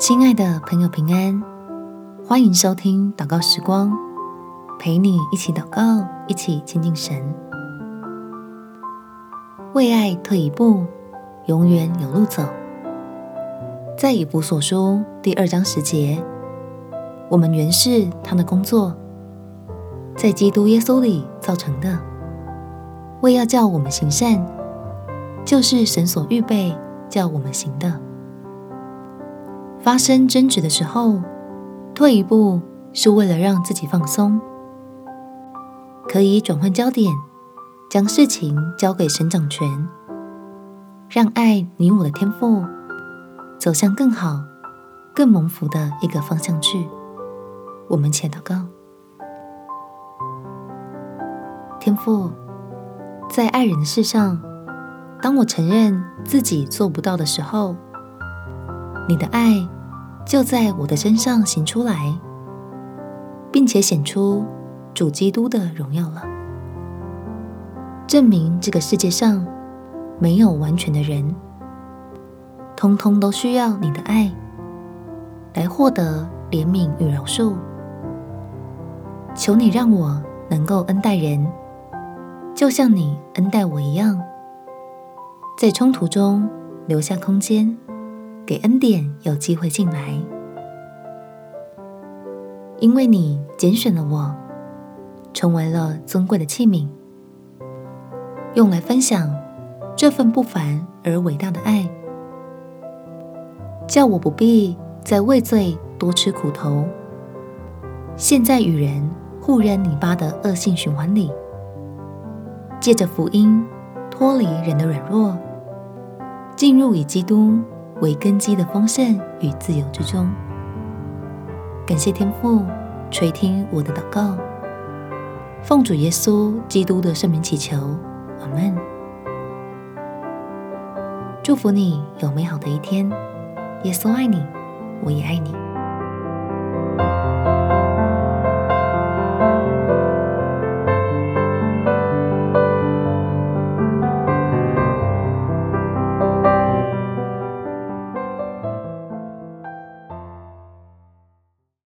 亲爱的朋友，平安！欢迎收听祷告时光，陪你一起祷告，一起亲近神。为爱退一步，永远有路走。在以弗所书第二章十节，我们原是他的工作，在基督耶稣里造成的，为要叫我们行善，就是神所预备叫我们行的。发生争执的时候，退一步是为了让自己放松，可以转换焦点，将事情交给神掌权，让爱你我的天赋走向更好、更蒙福的一个方向去。我们且祷告：天赋，在爱人的事上，当我承认自己做不到的时候，你的爱就在我的身上行出来，并且显出主基督的荣耀了，证明这个世界上没有完全的人，通通都需要你的爱来获得怜悯与饶恕。求你让我能够恩待人，就像你恩待我一样，在冲突中留下空间。给恩典有机会进来，因为你拣选了我，成为了尊贵的器皿，用来分享这份不凡而伟大的爱，叫我不必再为罪多吃苦头，陷在与人互扔泥巴的恶性循环里，借着福音脱离人的软弱，进入以基督为根基的丰盛与自由之中，感谢天父垂听我的祷告，奉主耶稣基督的圣名祈求，阿门。祝福你有美好的一天，耶稣爱你，我也爱你。